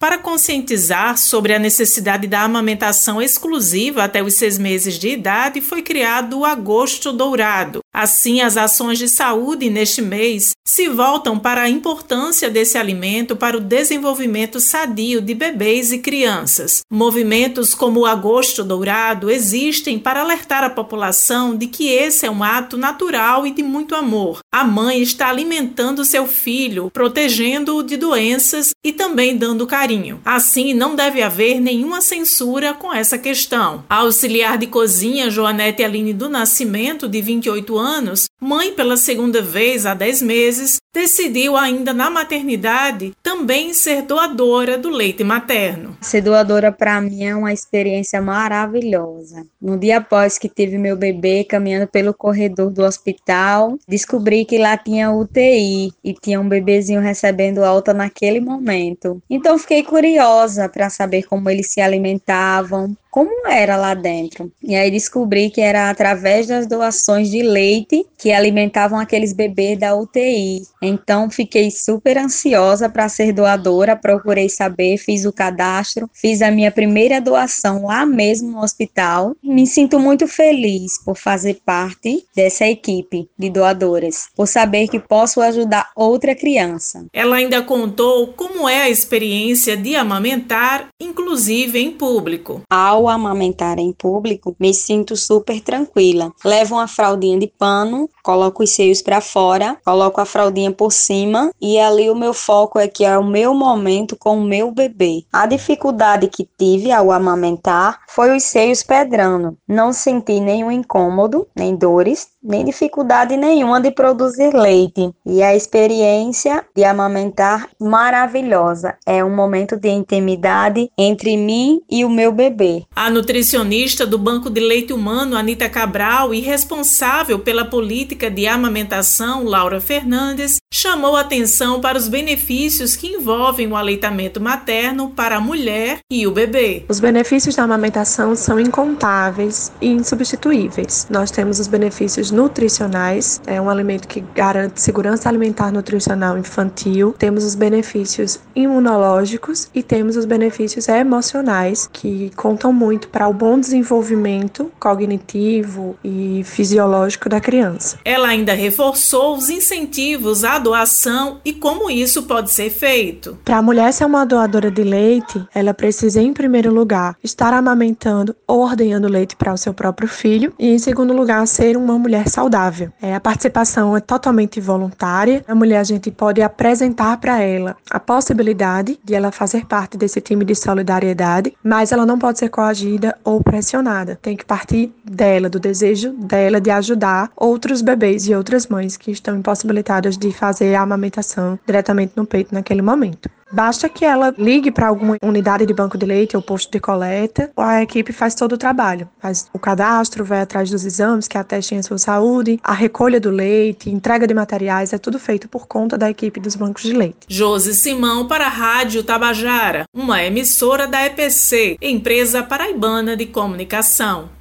Para conscientizar sobre a necessidade da amamentação exclusiva até os seis meses de idade, foi criado o Agosto Dourado. Assim, as ações de saúde neste mês se voltam para a importância desse alimento para o desenvolvimento sadio de bebês e crianças. Movimentos como o Agosto Dourado existem para alertar a população de que esse é um ato natural e de muito amor. A mãe está alimentando seu filho, protegendo-o de doenças e também dando carinho. Assim, não deve haver nenhuma censura com essa questão. A auxiliar de cozinha Joanete Aline do Nascimento, de 28 anos, anos mãe pela segunda vez há 10 meses, decidiu ainda na maternidade também ser doadora do leite materno. Ser doadora para mim é uma experiência maravilhosa. No dia após que tive meu bebê caminhando pelo corredor do hospital, descobri que lá tinha UTI e tinha um bebezinho recebendo alta naquele momento. Então fiquei curiosa para saber como eles se alimentavam, como era lá dentro. E aí descobri que era através das doações de leite que alimentavam aqueles bebês da UTI. Então fiquei super ansiosa para ser doadora, procurei saber, fiz o cadastro, fiz a minha primeira doação lá mesmo no hospital. Me sinto muito feliz por fazer parte dessa equipe de doadoras, por saber que posso ajudar outra criança. Ela ainda contou como é a experiência de amamentar, inclusive em público. Ao ao amamentar em público, me sinto super tranquila. Levo uma fraldinha de pano, coloco os seios para fora, coloco a fraldinha por cima e ali o meu foco é que é o meu momento com o meu bebê. A dificuldade que tive ao amamentar foi os seios pedrando. Não senti nenhum incômodo, nem dores, nem dificuldade nenhuma de produzir leite. E a experiência de amamentar maravilhosa. É um momento de intimidade entre mim e o meu bebê. A nutricionista do Banco de Leite Humano, Anita Cabral, e responsável pela política de amamentação, Laura Fernandes, chamou atenção para os benefícios que envolvem o aleitamento materno para a mulher e o bebê. Os benefícios da amamentação são incontáveis e insubstituíveis. Nós temos os benefícios nutricionais, é um alimento que garante segurança alimentar nutricional infantil, temos os benefícios imunológicos e temos os benefícios emocionais que contam muito para o bom desenvolvimento cognitivo e fisiológico da criança. Ela ainda reforçou os incentivos à doação e como isso pode ser feito. Para a mulher ser uma doadora de leite, ela precisa, em primeiro lugar, estar amamentando ou ordenhando leite para o seu próprio filho, e, em segundo lugar, ser uma mulher saudável. É, a participação é totalmente voluntária. A mulher, a gente pode apresentar para ela a possibilidade de ela fazer parte desse time de solidariedade, mas ela não pode ser coagida ou pressionada. Tem que partir dela, do desejo dela de ajudar outros bebês e outras mães que estão impossibilitadas de fazer a amamentação diretamente no peito naquele momento. Basta que ela ligue para alguma unidade de banco de leite ou posto de coleta, a equipe faz todo o trabalho. Faz o cadastro, vai atrás dos exames que atestem a sua saúde, a recolha do leite, entrega de materiais, é tudo feito por conta da equipe dos bancos de leite. Josi Simão para a Rádio Tabajara, uma emissora da EPC, empresa paraibana de comunicação.